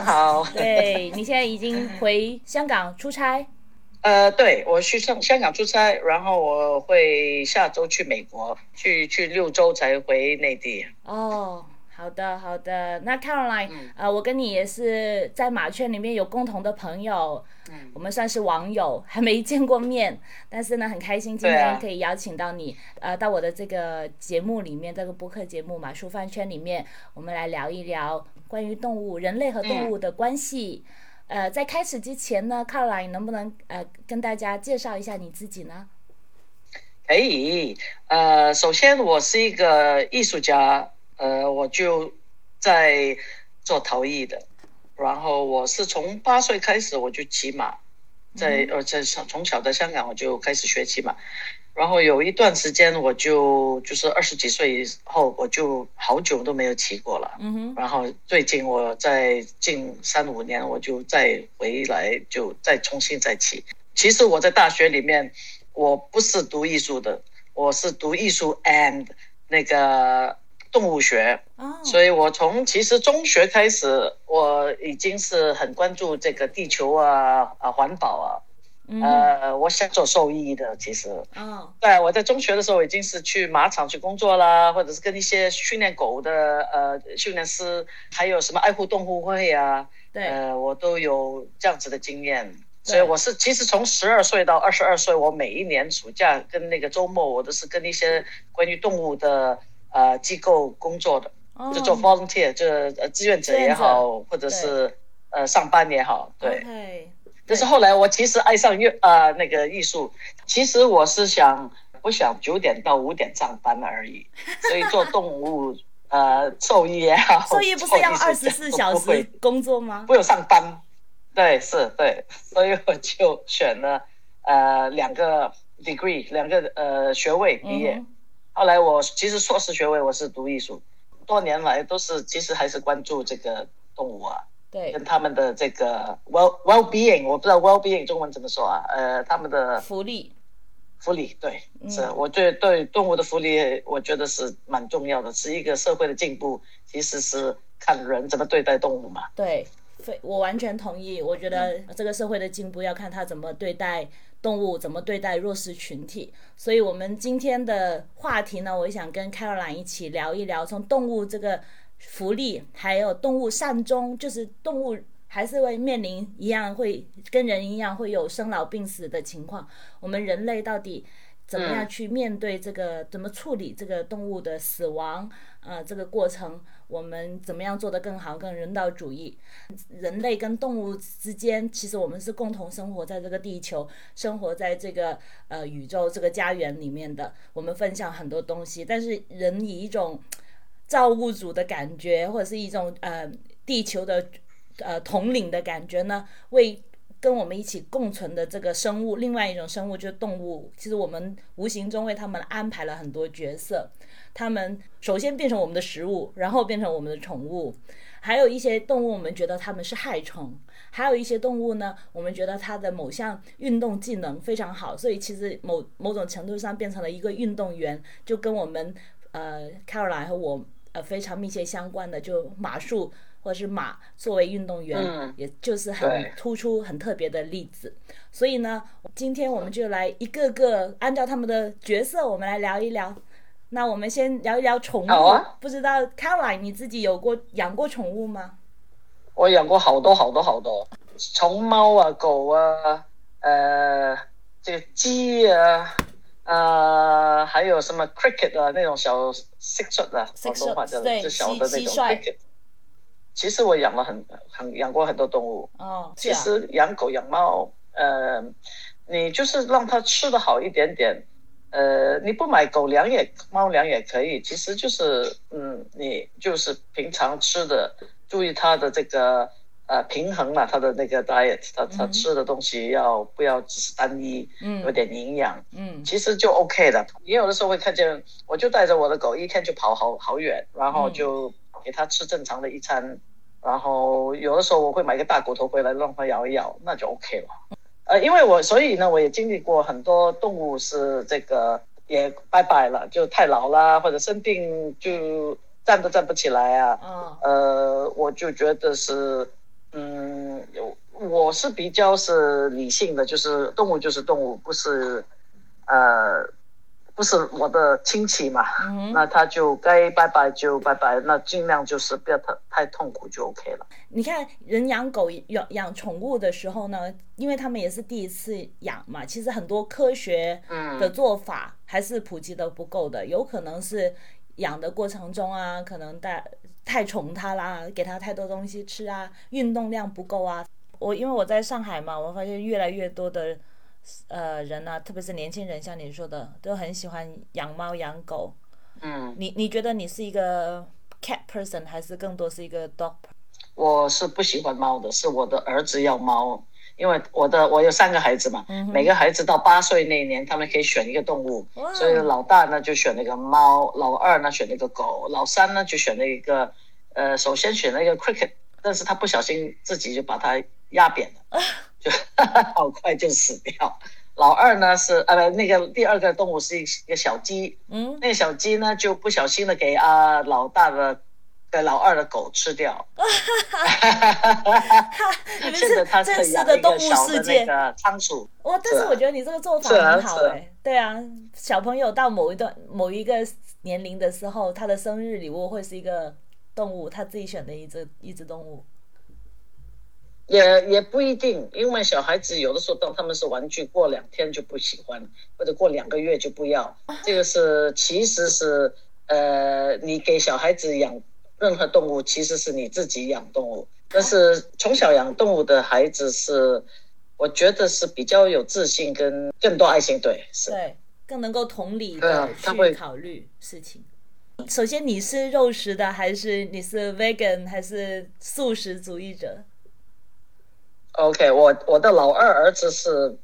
好。对 你现在已经回香港出差？呃，对我去香香港出差，然后我会下周去美国，去去六周才回内地。哦，好的好的。那 Caroline，呃，我跟你也是在马圈里面有共同的朋友，嗯，我们算是网友，还没见过面，但是呢，很开心今天可以邀请到你，呃，到我的这个节目里面，这个播客节目嘛，书饭圈里面，我们来聊一聊关于动物、人类和动物的关系。呃，在开始之前呢，Caroline 能不能呃跟大家介绍一下你自己呢？可以，呃，首先我是一个艺术家，呃，我就在做陶艺的，然后我是从八岁开始我就骑马，在呃在从小在香港我就开始学骑马。然后有一段时间，我就就是二十几岁以后，我就好久都没有骑过了。嗯哼。然后最近我在近三五年，我就再回来，就再重新再骑。其实我在大学里面，我不是读艺术的，我是读艺术 and 那个动物学。哦。所以我从其实中学开始，我已经是很关注这个地球啊啊环保啊。呃，我想做兽医的，其实，嗯，对，我在中学的时候已经是去马场去工作啦，或者是跟一些训练狗的呃训练师，还有什么爱护动物会啊，对，呃，我都有这样子的经验，所以我是其实从十二岁到二十二岁，我每一年暑假跟那个周末，我都是跟一些关于动物的呃机构工作的，就做 volunteer，就呃志愿者也好，或者是呃上班也好，对。但是后来我其实爱上乐呃那个艺术，其实我是想不想九点到五点上班而已，所以做动物呃兽医也好，兽医 不是要二十四小时工作吗？不用上班，对，是，对，所以我就选了呃两个 degree 两个呃学位毕业，后来我其实硕士学位我是读艺术，多年来都是其实还是关注这个动物啊。对，跟他们的这个 well well being，我不知道 well being 中文怎么说啊？呃，他们的福利，福利，对，是，我对对动物的福利，我觉得是蛮重要的，是一个社会的进步，其实是看人怎么对待动物嘛。对，非我完全同意，我觉得这个社会的进步要看他怎么对待动物，怎么对待弱势群体。所以，我们今天的话题呢，我想跟 Caroline 一起聊一聊，从动物这个。福利还有动物善终，就是动物还是会面临一样，会跟人一样会有生老病死的情况。我们人类到底怎么样去面对这个？怎么处理这个动物的死亡？呃，这个过程我们怎么样做得更好？更人道主义？人类跟动物之间，其实我们是共同生活在这个地球，生活在这个呃宇宙这个家园里面的。我们分享很多东西，但是人以一种。造物主的感觉，或者是一种呃地球的呃统领的感觉呢？为跟我们一起共存的这个生物，另外一种生物就是动物。其实我们无形中为他们安排了很多角色。他们首先变成我们的食物，然后变成我们的宠物。还有一些动物，我们觉得他们是害虫；还有一些动物呢，我们觉得它的某项运动技能非常好，所以其实某某种程度上变成了一个运动员，就跟我们呃，Carla 和我。呃，非常密切相关的，就马术或者是马作为运动员，也就是很突出、很特别的例子。所以呢，今天我们就来一个个按照他们的角色，我们来聊一聊。那我们先聊一聊宠物。不知道 Caroline 你自己有过养过宠物吗？我养过好多好多好多，从猫啊、狗啊，呃，这个鸡啊。呃，还有什么 cricket 啊，那种小蟋蟀啊，广东话叫就小的那种 cricket。其实我养了很很养过很多动物。哦，其实养狗养猫，呃，你就是让它吃的好一点点，呃，你不买狗粮也猫粮也可以，其实就是嗯，你就是平常吃的，注意它的这个。呃，平衡嘛，他的那个 diet，他他吃的东西要不要只是单一，嗯，有点营养，嗯，其实就 OK 的。也有的时候会看见，我就带着我的狗一天就跑好好远，然后就给它吃正常的一餐，然后有的时候我会买个大骨头回来让它咬一咬，那就 OK 了。呃，因为我所以呢，我也经历过很多动物是这个也拜拜了，就太老了或者生病就站都站不起来啊，嗯，呃，我就觉得是。我是比较是理性的，就是动物就是动物，不是呃不是我的亲戚嘛，那他就该拜拜就拜拜，那尽量就是不要太太痛苦就 OK 了。你看人养狗养养宠物的时候呢，因为他们也是第一次养嘛，其实很多科学的做法还是普及的不够的，有可能是养的过程中啊，可能带太宠它啦，给它太多东西吃啊，运动量不够啊。我因为我在上海嘛，我发现越来越多的。呃，人呢，特别是年轻人，像你说的，都很喜欢养猫养狗。嗯，你你觉得你是一个 cat person 还是更多是一个 dog？我是不喜欢猫的，是我的儿子要猫，因为我的我有三个孩子嘛，每个孩子到八岁那一年，他们可以选一个动物，所以老大呢就选了一个猫，老二呢选了一个狗，老三呢就选了一个，呃，首先选了一个 cricket，但是他不小心自己就把它压扁了。就 好快就死掉。老二呢是呃那个第二个动物是一个小鸡，嗯，那个小鸡呢就不小心的给啊老大的给老二的狗吃掉。现在他是养一个小的那个仓鼠。哇！但是我觉得你这个做法很好哎。对啊，小朋友到某一段某一个年龄的时候，他的生日礼物会是一个动物，他自己选的一只一只动物。也也不一定，因为小孩子有的时候当他们是玩具，过两天就不喜欢，或者过两个月就不要。这个是其实是呃，你给小孩子养任何动物，其实是你自己养动物。但是从小养动物的孩子是，我觉得是比较有自信跟更多爱心，对，是，对，更能够同理的去考虑事情。首先，你是肉食的，还是你是 vegan，还是素食主义者？OK，我我的老二儿子是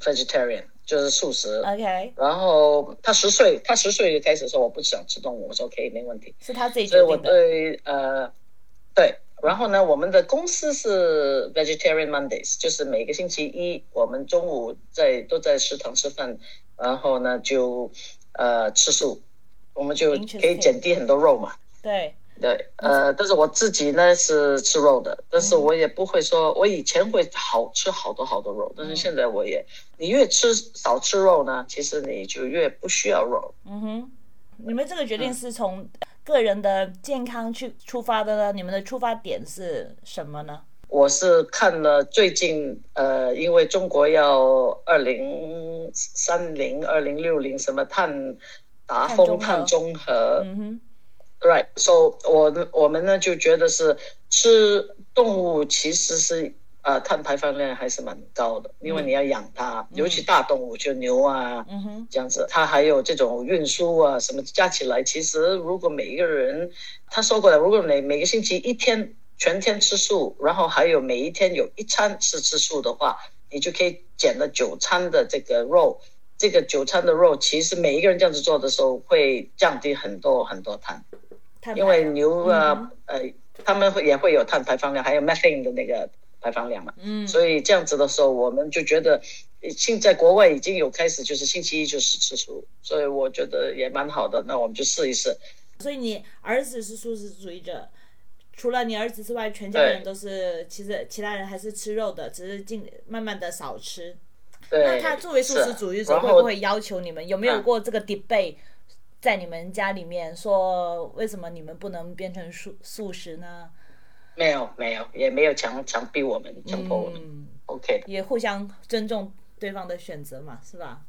vegetarian，就是素食。OK，然后他十岁，他十岁就开始说我不想吃动物，我说 OK 没问题。是他自己所以我对呃对，然后呢，我们的公司是 vegetarian Mondays，就是每个星期一我们中午在都在食堂吃饭，然后呢就呃吃素，我们就可以减低很多肉嘛。对。对，呃，但是我自己呢是吃肉的，但是我也不会说，我以前会好吃好多好多肉，但是现在我也，你越吃少吃肉呢，其实你就越不需要肉。嗯哼，你们这个决定是从个人的健康去出发的呢？你们的出发点是什么呢？我是看了最近，呃，因为中国要二零三零、二零六零什么碳达峰、碳中和。嗯哼。Right, so 我我们呢就觉得是吃动物其实是呃碳排放量还是蛮高的，因为你要养它，尤其大动物就牛啊，嗯这样子，它还有这种运输啊什么加起来，其实如果每一个人他说过了，如果每每个星期一天全天吃素，然后还有每一天有一餐是吃素的话，你就可以减了九餐的这个肉，这个九餐的肉其实每一个人这样子做的时候会降低很多很多碳。因为牛啊，呃，他们会也会有碳排放量，还有 methane 的那个排放量嘛。嗯。所以这样子的时候，我们就觉得，现在国外已经有开始，就是星期一就是吃素，所以我觉得也蛮好的。那我们就试一试。所以你儿子是素食主义者，除了你儿子之外，全家人都是，其实其他人还是吃肉的，只是尽慢慢的少吃。对。那他作为素食主义者，会不会要求你们？有没有过这个 debate？在你们家里面说，为什么你们不能变成素素食呢？没有，没有，也没有强强逼我们，强迫我们。OK，也互相尊重对方的选择嘛，是吧？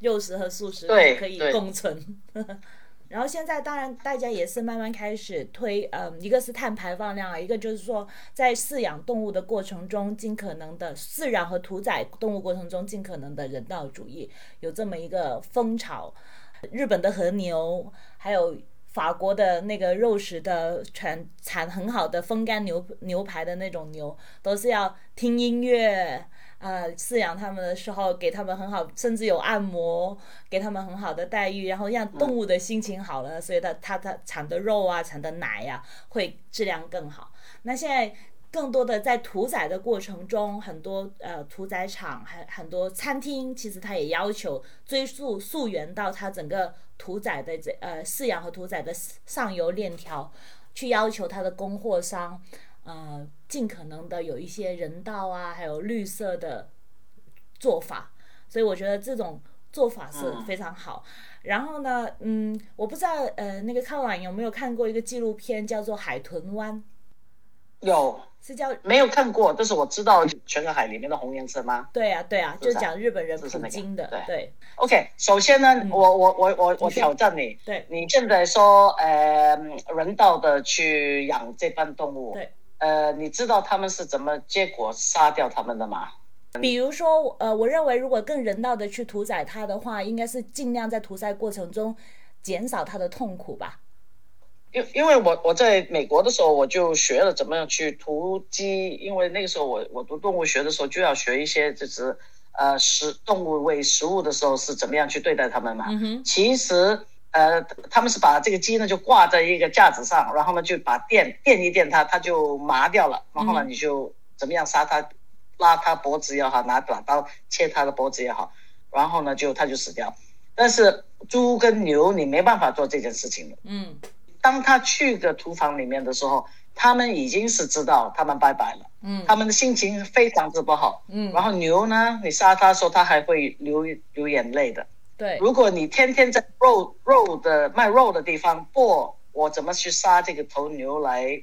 肉食和素食可以共存。然后现在当然大家也是慢慢开始推，嗯，一个是碳排放量啊，一个就是说在饲养动物的过程中，尽可能的饲养和屠宰动物过程中，尽可能的人道主义，有这么一个风潮。日本的和牛，还有法国的那个肉食的产产很好的风干牛牛排的那种牛，都是要听音乐啊，饲养它们的时候给它们很好，甚至有按摩，给它们很好的待遇，然后让动物的心情好了，所以它它它产的肉啊，产的奶呀，会质量更好。那现在。更多的在屠宰的过程中，很多呃屠宰场很很多餐厅，其实它也要求追溯溯源到它整个屠宰的这呃饲养和屠宰的上游链条，去要求它的供货商，呃尽可能的有一些人道啊，还有绿色的做法，所以我觉得这种做法是非常好。然后呢，嗯，我不知道呃那个康婉有没有看过一个纪录片叫做《海豚湾》，有。是叫没有看过？但是我知道全个海里面的红颜色吗？对啊对啊，就讲日本人普京的，对。对。OK，首先呢，我我我我我挑战你，对。你现在说呃人道的去养这般动物，对，呃，你知道他们是怎么结果杀掉他们的吗？比如说，呃，我认为如果更人道的去屠宰它的话，应该是尽量在屠宰过程中减少它的痛苦吧。因因为我我在美国的时候，我就学了怎么样去屠鸡，因为那个时候我我读动物学的时候就要学一些就是呃食动物喂食物的时候是怎么样去对待它们嘛。其实呃，他们是把这个鸡呢就挂在一个架子上，然后呢就把电电一电它，它就麻掉了。然后呢，嗯你就怎么样杀它，拉它脖子也好，拿短刀切它的脖子也好，然后呢就它就死掉。但是猪跟牛你没办法做这件事情的。嗯当他去个屠房里面的时候，他们已经是知道他们拜拜了，嗯他们的心情非常之不好。嗯，然后牛呢，你杀它的时候，它还会流流眼泪的。对，如果你天天在肉肉的卖肉的地方不我怎么去杀这个头牛来，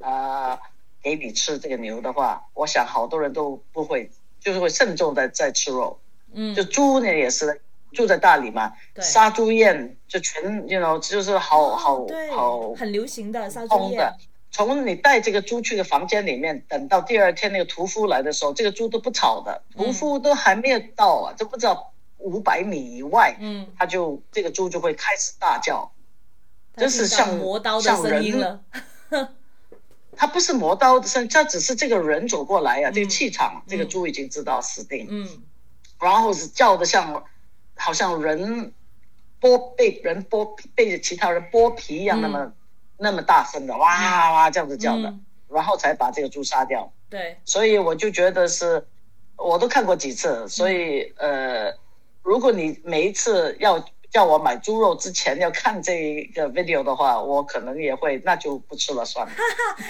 啊、给你吃这个牛的话，我想好多人都不会，就是会慎重的在吃肉。嗯就猪呢也是住在大理嘛，对杀猪宴就全，you know，就是好好好很流行的杀猪的，。从你带这个猪去的房间里面，等到第二天那个屠夫来的时候，这个猪都不吵的，嗯屠夫都还没有到啊，都不知道五百米以外，嗯，他就这个猪就会开始大叫。它真是像磨刀的像声音人了。它不是磨刀的声，它只是这个人走过来呀、嗯这个气场，这个猪已经知道死定，嗯然后是叫的像，好像人剥被人剥皮被其他人剥皮一样，嗯那么那么大声的哇哇哇这样子叫的，嗯。然后才把这个猪杀掉。对，所以我就觉得是，我都看过几次，所以呃，如果你每一次要叫我买猪肉之前要看这一个 video 的话，我可能也会，那就不吃了算了。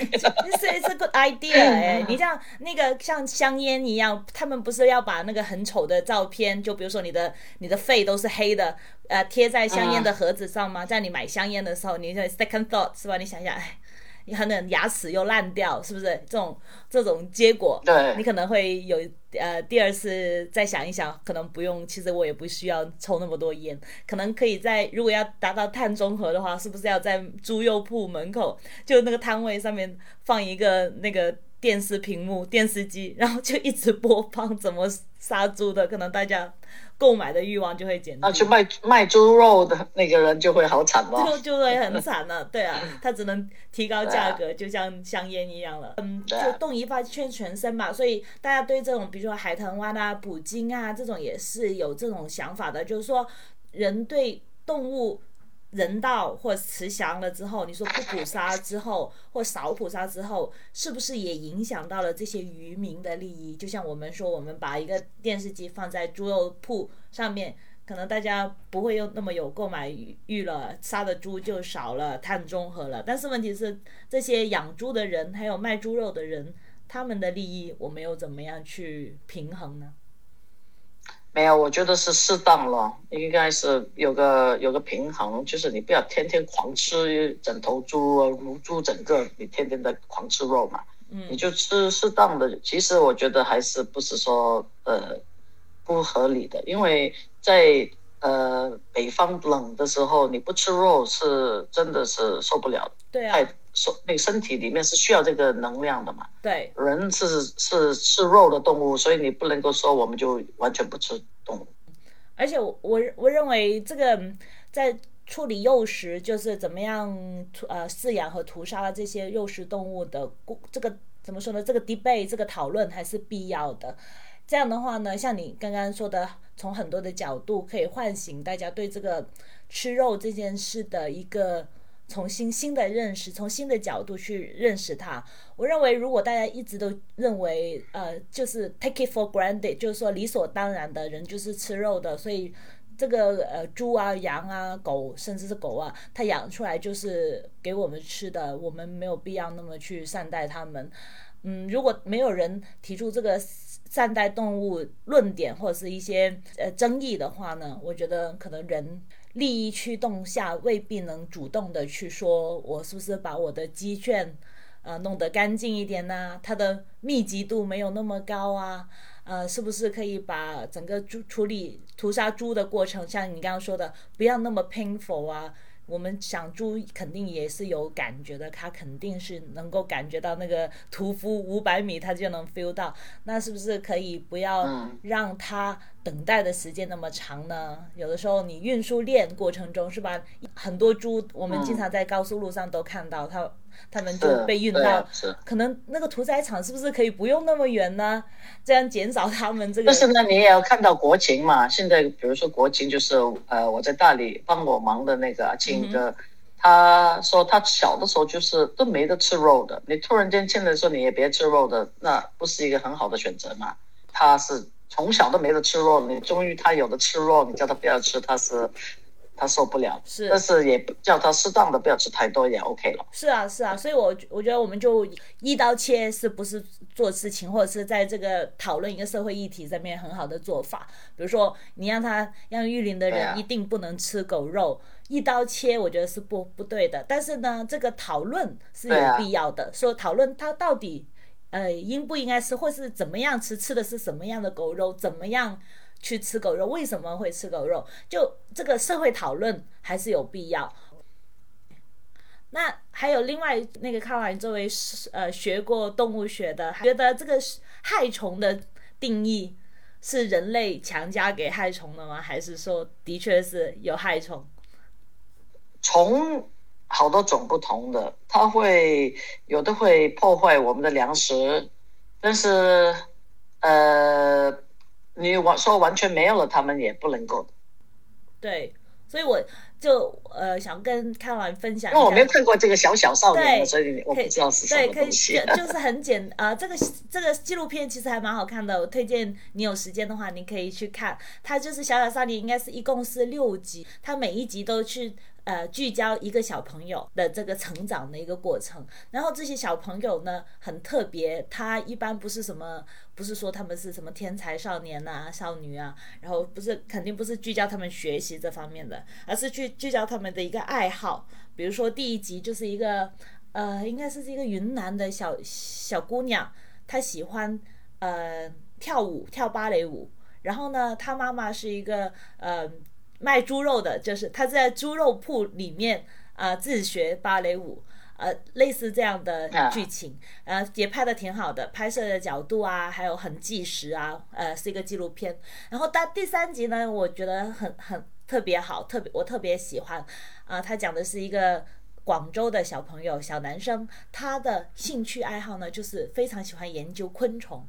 是 it's a good idea 哎、你像那个像香烟一样，他们不是要把那个很丑的照片，就比如说你的你的肺都是黑的，呃，贴在香烟的盒子上吗？在你买香烟的时候，你就 second thought 是吧？你想想，哎，你可能牙齿又烂掉，是不是？这种这种结果，对你可能会有呃第二次再想一想，可能不用，其实我也不需要抽那么多烟，可能可以在如果要达到碳中和的话，是不是要在猪肉铺门口就那个摊位上面放一个那个电视屏幕、电视机，然后就一直播放怎么杀猪的，可能大家购买的欲望就会减低。那去卖卖猪肉的那个人就会好惨就了。就会很惨了，对啊，他只能提高价格，就像香烟一样了。嗯，就动一发圈全身嘛，所以大家对这种，比如说海豚湾啊、捕鲸啊这种也是有这种想法的，就是说人对动物。人道或慈祥了之后，你说不捕杀之后，或少捕杀之后，是不是也影响到了这些渔民的利益？就像我们说，我们把一个电视机放在猪肉铺上面，可能大家不会有那么有购买欲了，杀的猪就少了，碳中和了。但是问题是，这些养猪的人还有卖猪肉的人，他们的利益我们又怎么样去平衡呢？没有，我觉得是适当了，应该是有个有个平衡，就是你不要天天狂吃整头猪、乳猪整个，你天天的狂吃肉嘛。你嗯就吃适当的，其实我觉得还是不是说呃不合理的，因为在呃北方冷的时候，你不吃肉是真的是受不了的，对啊，太受那个身体里面是需要这个能量的嘛。对，人是是吃肉的动物，所以你不能够说我们就完全不吃动物。而且我我我认为这个嗯在处理肉食，就是怎么样呃饲养和屠杀这些肉食动物的这个怎么说呢？这个 debate 这个讨论还是必要的。这样的话呢，像你刚刚说的，从很多的角度可以唤醒大家对这个吃肉这件事的一个重新新的认识，从新的角度去认识它。我认为，如果大家一直都认为，呃，就是 take it for granted，就是说理所当然的人就是吃肉的，所以这个呃猪啊、羊啊、狗，甚至是狗啊，它养出来就是给我们吃的，我们没有必要那么去善待它们。嗯，如果没有人提出这个善待动物论点或者是一些呃争议的话呢，我觉得可能人利益驱动下未必能主动的去说，我是不是把我的鸡圈呃弄得干净一点呢？它的密集度没有那么高啊，呃，是不是可以把整个猪处理屠杀猪的过程，像你刚刚说的，不要那么 painful 啊？我们想猪肯定也是有感觉的，它肯定是能够感觉到那个屠夫五百米，它就能 feel 到。那是不是可以不要让它等待的时间那么长呢？有的时候你运输链过程中是吧，很多猪我们经常在高速路上都看到它。他们就被运到，可能那个屠宰场是不是可以不用那么远呢？这样减少他们这个。但是呢，你也要看到国情嘛。现在比如说国情，就是呃，我在大理帮我忙的那个阿庆哥，他说他小的时候就是都没得吃肉的。你突然间现在说你也别吃肉的，那不是一个很好的选择嘛？他是从小都没得吃肉，你终于他有的吃肉，你叫他不要吃，他是。他受不了，是，但是也叫他适当的不要吃太多也 OK 了。是啊，是啊，所以，我我觉得我们就一刀切是不是做事情，或者是在这个讨论一个社会议题上面很好的做法。比如说，你让他让玉林的人一定不能吃狗肉，一刀切，我觉得是不不对的。但是呢，这个讨论是有必要的，说讨论他到底呃应不应该吃，或是怎么样吃，吃的是什么样的狗肉，怎么样。去吃狗肉，为什么会吃狗肉？就这个社会讨论还是有必要。那还有另外那个，看完作为呃学过动物学的，觉得这个害虫的定义是人类强加给害虫的吗？还是说的确是有害虫？虫好多种不同的，它会有的会破坏我们的粮食，但是呃。你完说完全没有了，他们也不能够。对，所以我就呃想跟看完分享。因为我没有看过这个小小少年，所以我不知道是什么东西。对，可以，就是很简啊，这个这个纪录片其实还蛮好看的，我推荐你有时间的话，你可以去看。它就是小小少年，应该是一共是六集，它每一集都去。呃，聚焦一个小朋友的这个成长的一个过程，然后这些小朋友呢很特别，他一般不是什么，不是说他们是什么天才少年呐、少女啊，然后不是肯定不是聚焦他们学习这方面的，而是去聚焦他们的一个爱好，比如说第一集就是一个呃，应该是一个云南的小小姑娘，她喜欢呃跳舞，跳芭蕾舞，然后呢，她妈妈是一个呃。卖猪肉的，就是她在猪肉铺里面啊自学芭蕾舞，呃，类似这样的剧情，呃，也拍的挺好的，拍摄的角度啊，还有很纪实啊，呃，是一个纪录片。然后到第三集呢，我觉得很很特别好，特别我特别喜欢，啊，他讲的是一个广州的小朋友，小男生，他的兴趣爱好呢，就是非常喜欢研究昆虫。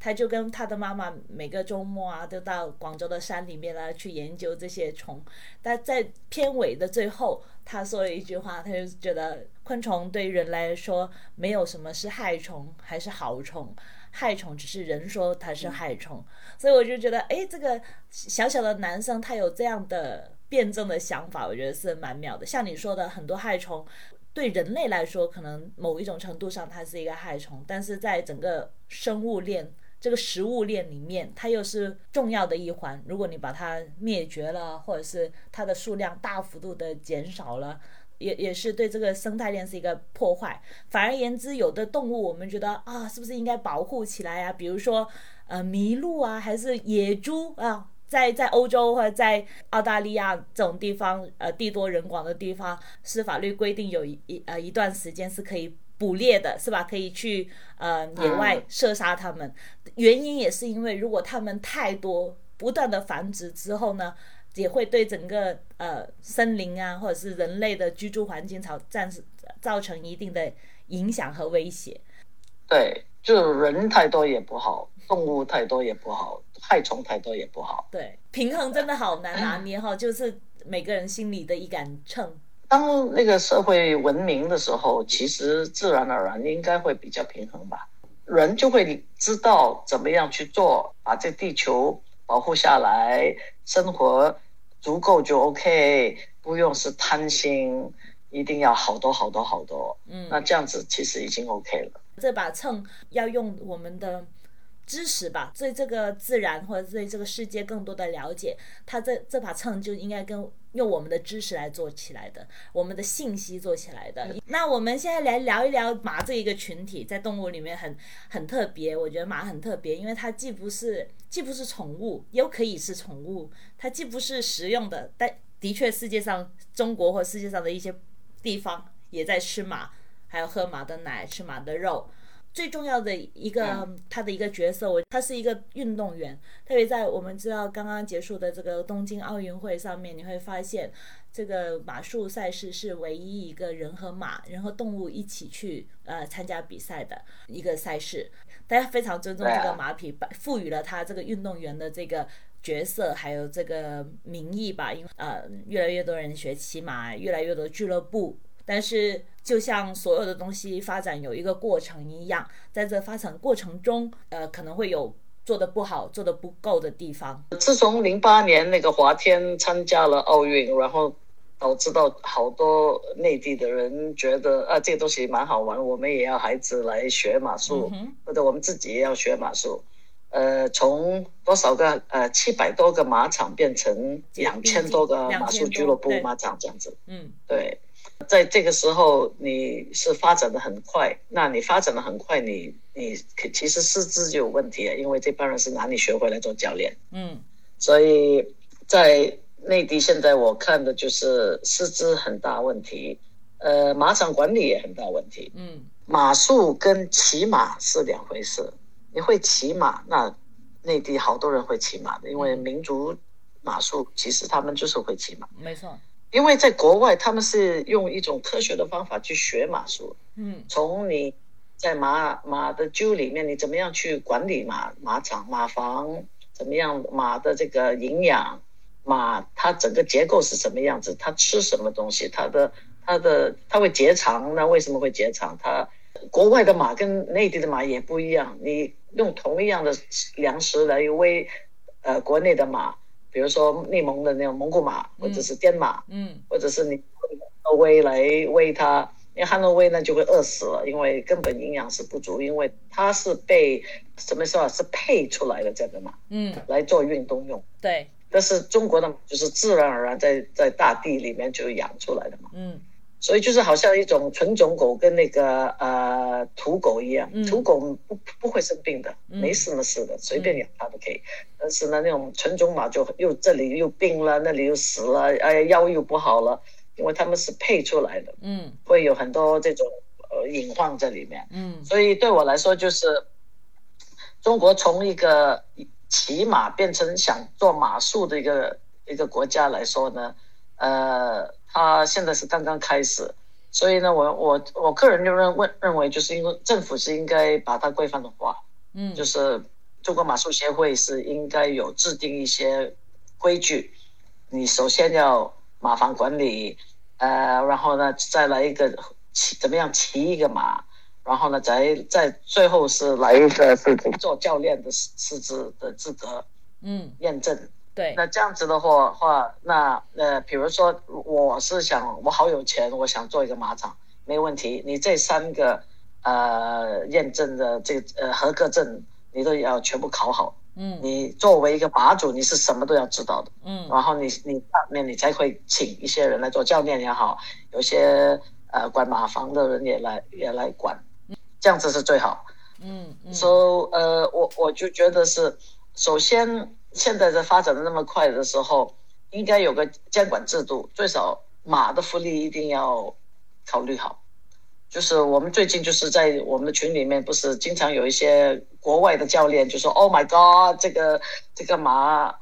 他就跟他的妈妈每个周末啊，都到广州的山里面来去研究这些虫。但在片尾的最后，他说了一句话，他就觉得昆虫对于人来说没有什么是害虫还是好虫，害虫只是人说它是害虫。所以我就觉得，哎，这个小小的男生他有这样的辩证的想法，我觉得是蛮妙的。像你说的，很多害虫对人类来说，可能某一种程度上它是一个害虫，但是在整个生物链。这个食物链里面，它又是重要的一环。如果你把它灭绝了，或者是它的数量大幅度的减少了，也也是对这个生态链是一个破坏。反而言之，有的动物我们觉得啊，是不是应该保护起来啊？比如说，呃，麋鹿啊，还是野猪啊，在在欧洲或者在澳大利亚这种地方，呃，地多人广的地方，是法律规定有一一呃一段时间是可以。捕猎的是吧？可以去呃野外射杀它们，原因也是因为如果它们太多，不断的繁殖之后呢，也会对整个呃森林啊或者是人类的居住环境造暂时造成一定的影响和威胁。对，就人太多也不好，动物太多也不好，害虫太多也不好。对，平衡真的好难拿捏哈，就是每个人心里的一杆秤。当那个社会文明的时候，其实自然而然应该会比较平衡吧。人就会知道怎么样去做，把这地球保护下来，生活足够就 OK，不用是贪心，一定要好多好多好多。嗯那这样子其实已经 OK 了。这把秤要用我们的知识吧，对这个自然或者对这个世界更多的了解，它这这把秤就应该跟用我们的知识来做起来的，我们的信息做起来的。那我们现在来聊一聊马这一个群体，在动物里面很很特别，我觉得马很特别，因为它既不是既不是宠物，又可以是宠物，它既不是食用的，但的确世界上中国或世界上的一些地方也在吃马。还有喝马的奶，吃马的肉。最重要的一个，他的一个角色，我他是一个运动员。特别在我们知道刚刚结束的这个东京奥运会上面，你会发现这个马术赛事是唯一一个人和马、人和动物一起去呃参加比赛的一个赛事。大家非常尊重这个马匹，把赋予了他这个运动员的这个角色，还有这个名义吧。因为呃，越来越多人学骑马，越来越多俱乐部。但是，就像所有的东西发展有一个过程一样，在这发展过程中，呃，可能会有做的不好、做的不够的地方。自从零八年那个华天参加了奥运，然后导致到好多内地的人觉得啊，这个东西蛮好玩，我们也要孩子来学马术，嗯或者我们自己也要学马术。呃，从多少个呃七百多个马场变成两千多个马术俱乐部马场这样子，嗯，对。在这个时候，你是发展的很快，那你发展的很快，你你其实师资就有问题啊，因为这帮人是哪里学回来做教练？嗯，所以在内地现在我看的就是师资很大问题，呃，马场管理也很大问题。嗯，马术跟骑马是两回事，你会骑马，那内地好多人会骑马的，因为民族马术其实他们就是会骑马，没错。因为在国外，他们是用一种科学的方法去学马术。嗯，从你在马马的厩里面，你怎么样去管理马马场、马房，怎么样马的这个营养，马它整个结构是什么样子，它吃什么东西，它的它的它会结肠，那为什么会结肠？它国外的马跟内地的马也不一样，你用同一样的粮食来喂，呃，国内的马。比如说内蒙的那种蒙古马，或者是滇马，嗯，或者是你汉诺威来喂它，因为汉诺威呢就会饿死了，因为根本营养是不足，因为它是被什么说是配出来的这个马，嗯，来做运动用。对，但是中国的就是自然而然在在大地里面就养出来的嘛，嗯，所以就是好像一种纯种狗跟那个呃土狗一样，嗯。土狗不不会生病的，嗯。没什么事的，随便养它都可以。但是呢，那种纯种马就又这里又病了，那里又死了，哎，腰又不好了，因为他们是配出来的，嗯。会有很多这种呃隐患在里面。嗯。所以对我来说，就是中国从一个骑马变成想做马术的一个一个国家来说呢，呃，它现在是刚刚开始，所以呢，我我我个人就认为认为，就是因为政府是应该把它规范化，嗯，就是中国马术协会是应该有制定一些规矩，你首先要马房管理，呃，然后呢再来一个骑怎么样骑一个马，然后呢再再最后是来一个是做教练的师师资的资格嗯，验证。对，那这样子的话话，那呃，比如说我是想我好有钱，我想做一个马场，没问题。你这三个呃验证的这个呃合格证，你都要全部考好。嗯你作为一个马主，你是什么都要知道的。嗯然后你你上面你才会请一些人来做教练也好，有些呃管马房的人也来也来管，这样子是最好。嗯嗯，so 呃，我我就觉得是，首先现在在发展的那么快的时候，应该有个监管制度，最少马的福利一定要考虑好。就是我们最近就是在我们的群里面，不是经常有一些国外的教练就说：“Oh my god，这个这个马，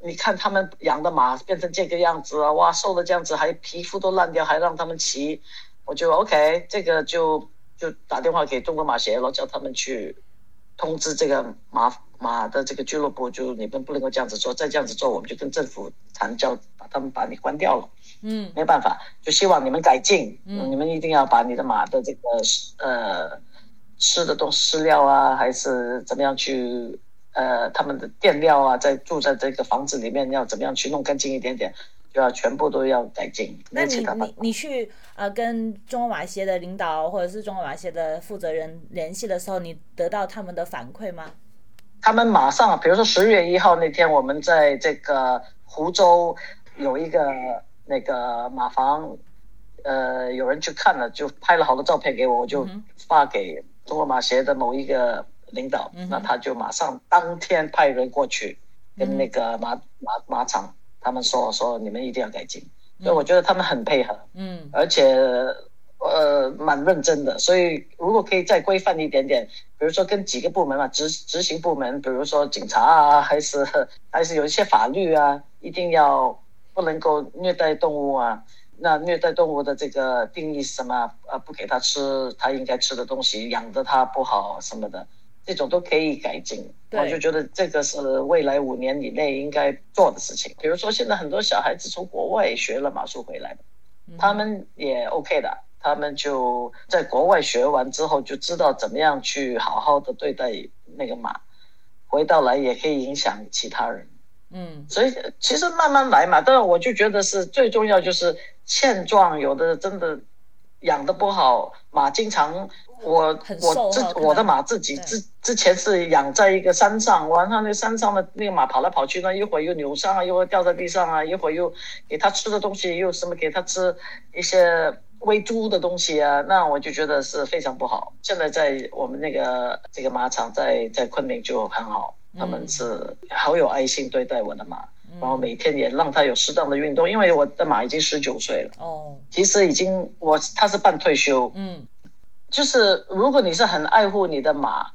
你看他们养的马变成这个样子啊，哇，瘦的这样子，还皮肤都烂掉，还让他们骑。”我就 OK，这个就就打电话给中国马协了，叫他们去通知这个马马的这个俱乐部，就你们不能够这样子做，再这样子做，我们就跟政府谈，叫把他们把你关掉了。嗯没办法，就希望你们改进，嗯你们一定要把你的马的这个呃吃的东饲料啊，还是怎么样去呃他们的垫料啊，在住在这个房子里面要怎么样去弄干净一点点，就要全部都要改进。那你你你去呃跟中华马协的领导或者是中华马协的负责人联系的时候，你得到他们的反馈吗？他们马上，比如说十月一号那天，我们在这个湖州有一个那个马房，呃，有人去看了，就拍了好多照片给我，我就发给中国马协的某一个领导，那他就马上当天派人过去跟那个马、马马场他们说说你们一定要改进，所以我觉得他们很配合，嗯。而且呃蛮认真的，所以如果可以再规范一点点，比如说跟几个部门嘛，执执行部门，比如说警察啊，还是 还是有一些法律啊，一定要不能够虐待动物啊。那虐待动物的这个定义是什么？呃，不给它吃它应该吃的东西，养着它不好什么的，这种都可以改进。我就觉得这个是未来五年以内应该做的事情。比如说，现在很多小孩子从国外学了马术回来的，他们也 OK 的，他们就在国外学完之后就知道怎么样去好好的对待那个马，回到来也可以影响其他人。嗯。所以呃其实慢慢来嘛，但是我就觉得是最重要就是现状，有的真的养的不好，马经常我我自我的马自己之之前是养在一个山上，晚上那山上的那个马跑来跑去呢，一会儿又扭伤啊，一会儿掉在地上啊，一会儿又给它吃的东西又什么给它吃一些喂猪的东西啊，那我就觉得是非常不好。现在在我们那个这个马场在在昆明就很好，他们是好有爱心对待我的马，然后每天也让它有适当的运动，因为我的马已经十九岁了，哦其实已经我它是半退休，嗯就是如果你是很爱护你的马，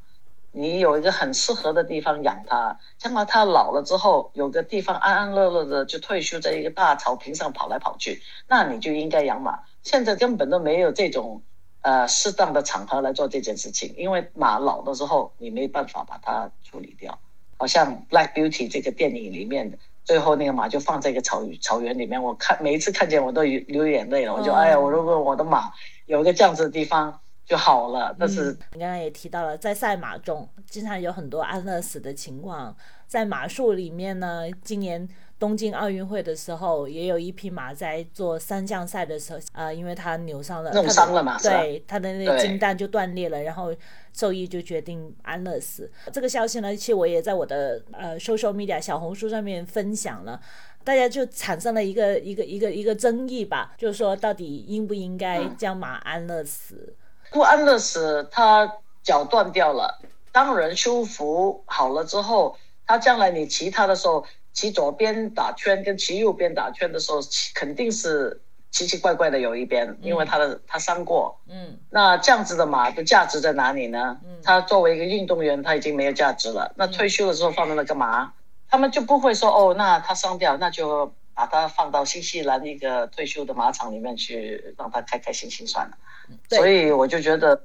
你有一个很适合的地方养它，将来它老了之后有个地方安安乐乐的就退休在一个大草坪上跑来跑去，那你就应该养马。现在根本都没有这种呃适当的场合来做这件事情，因为马老的时候你没办法把它处理掉。好像《Black Beauty》这个电影里面的，最后那个马就放在一个草草原里面，我看每一次看见我都流流眼泪了，我就、哦哎呀，我如果我的马有一个这样子的地方就好了，但是、嗯。你刚刚也提到了，在赛马中经常有很多安乐死的情况，在马术里面呢，今年东京奥运会的时候，也有一匹马在做三项赛的时候，呃，因为它扭伤了，弄伤了嘛对，它的那个对筋带就断裂了，然后兽医就决定安乐死。这个消息呢，其实我也在我的呃 social media 小红书上面分享了。大家就产生了一个一个一个一个争议吧，就是说到底应不应该嗯将马安乐死？不安乐死，它脚断掉了，当人修复好了之后，它将来你骑它的时候，骑左边打圈跟骑右边打圈的时候，肯定是奇奇怪怪的有一边，因为它的它伤过。嗯那这样子的马的价值在哪里呢？嗯它作为一个运动员，它已经没有价值了。那退休的时候放在那干嘛？他们就不会说哦，那它伤掉，那就把它放到新西兰一个退休的马场里面去，让它开开心心算了。对所以我就觉得，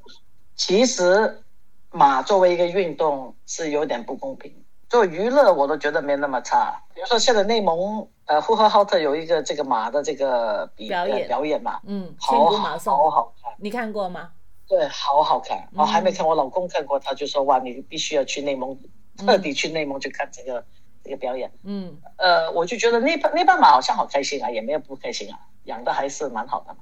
其实马作为一个运动是有点不公平。作为娱乐，我都觉得没那么差。比如说现在内蒙呃呼和浩特有一个这个马的这个比表演呃表演嘛，嗯，千好好好看。你看过吗？对，好好看。嗯我还没看，我老公看过，他就说哇，你必须要去内蒙，特地去内蒙去看这个这个表演。嗯，呃，我就觉得那班那班马好像好开心啊，也没有不开心啊，养的还是蛮好的嘛。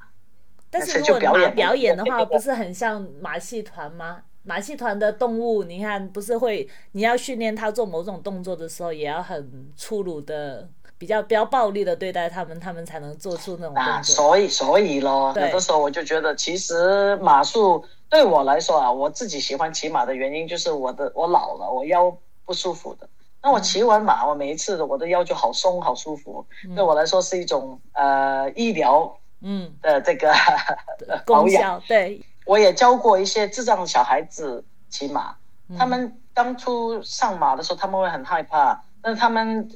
但是如果就表演马表演的话，不是很像马戏团吗？马戏团的动物，你看不是会，你要训练它做某种动作的时候，也要很粗鲁的、比较比较暴力的对待它们，它们才能做出那种啊，动作。所以所以咯，有的时候我就觉得，其实马术对我来说啊，我自己喜欢骑马的原因就是我的我老了，我腰不舒服的。那我骑完马，我每一次我的腰就好松好舒服，对我来说是一种呃医疗嗯，的这个 保功养。效对，我也教过一些智障小孩子骑马，嗯他们当初上马的时候，他们会很害怕，但是他们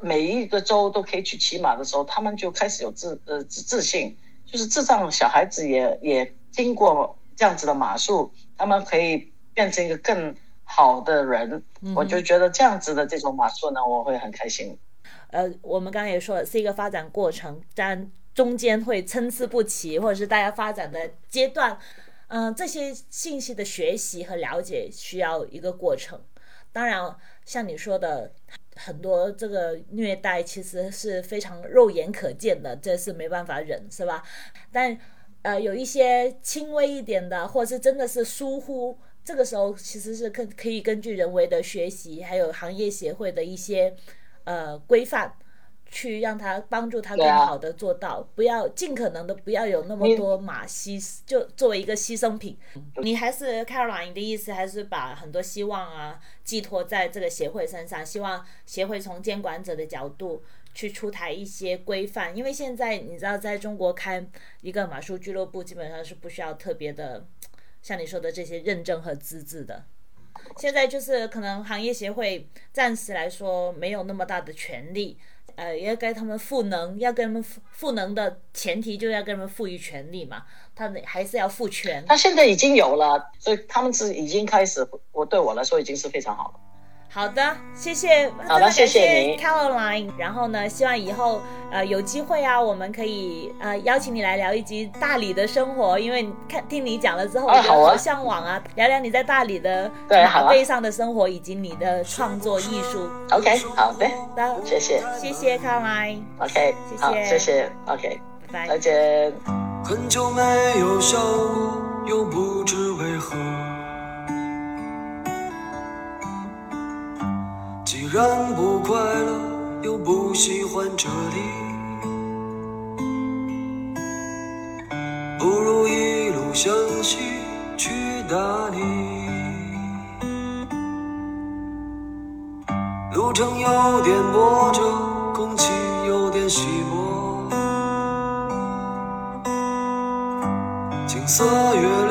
每一个周都可以去骑马的时候，他们就开始有自呃自自信，就是智障小孩子也也经过这样子的马术，他们可以变成一个更好的人。嗯我就觉得这样子的这种马术呢，我会很开心。呃，我们刚才也说了，是一个发展过程，但中间会参差不齐，或者是大家发展的阶段，嗯、这些信息的学习和了解需要一个过程。当然，像你说的，很多这个虐待其实是非常肉眼可见的，这是没办法忍，是吧？但呃，有一些轻微一点的，或者是真的是疏忽，这个时候其实是可可以根据人为的学习，还有行业协会的一些呃规范。去让他帮助他更好的做到，不要尽可能的不要有那么多马牺，就作为一个牺牲品。你还是 Caroline 的意思，还是把很多希望啊寄托在这个协会身上，希望协会从监管者的角度去出台一些规范。因为现在你知道，在中国开一个马术俱乐部，基本上是不需要特别的，像你说的这些认证和资质的。现在就是可能行业协会暂时来说没有那么大的权利。呃，要给他们赋能，要给他们赋赋能的前提，就要给他们赋予权利嘛。他还是要赋权。他现在已经有了，所以他们是已经开始。我对我来说已经是非常好了。好的，谢谢，好的，谢谢你，Caroline。然后呢，希望以后呃有机会啊，我们可以呃邀请你来聊一集大理的生活，因为看听你讲了之后，我好向往啊，聊聊你在大理的马背上的生活以及你的创作艺术。OK，好的，谢谢，谢谢 Caroline。OK，谢谢，谢谢，OK，拜拜，再见。很久没有笑过，又不知为何。然不快乐，又不喜欢这里，不如一路向西去大理。路程有点波折，空气有点稀薄，景色越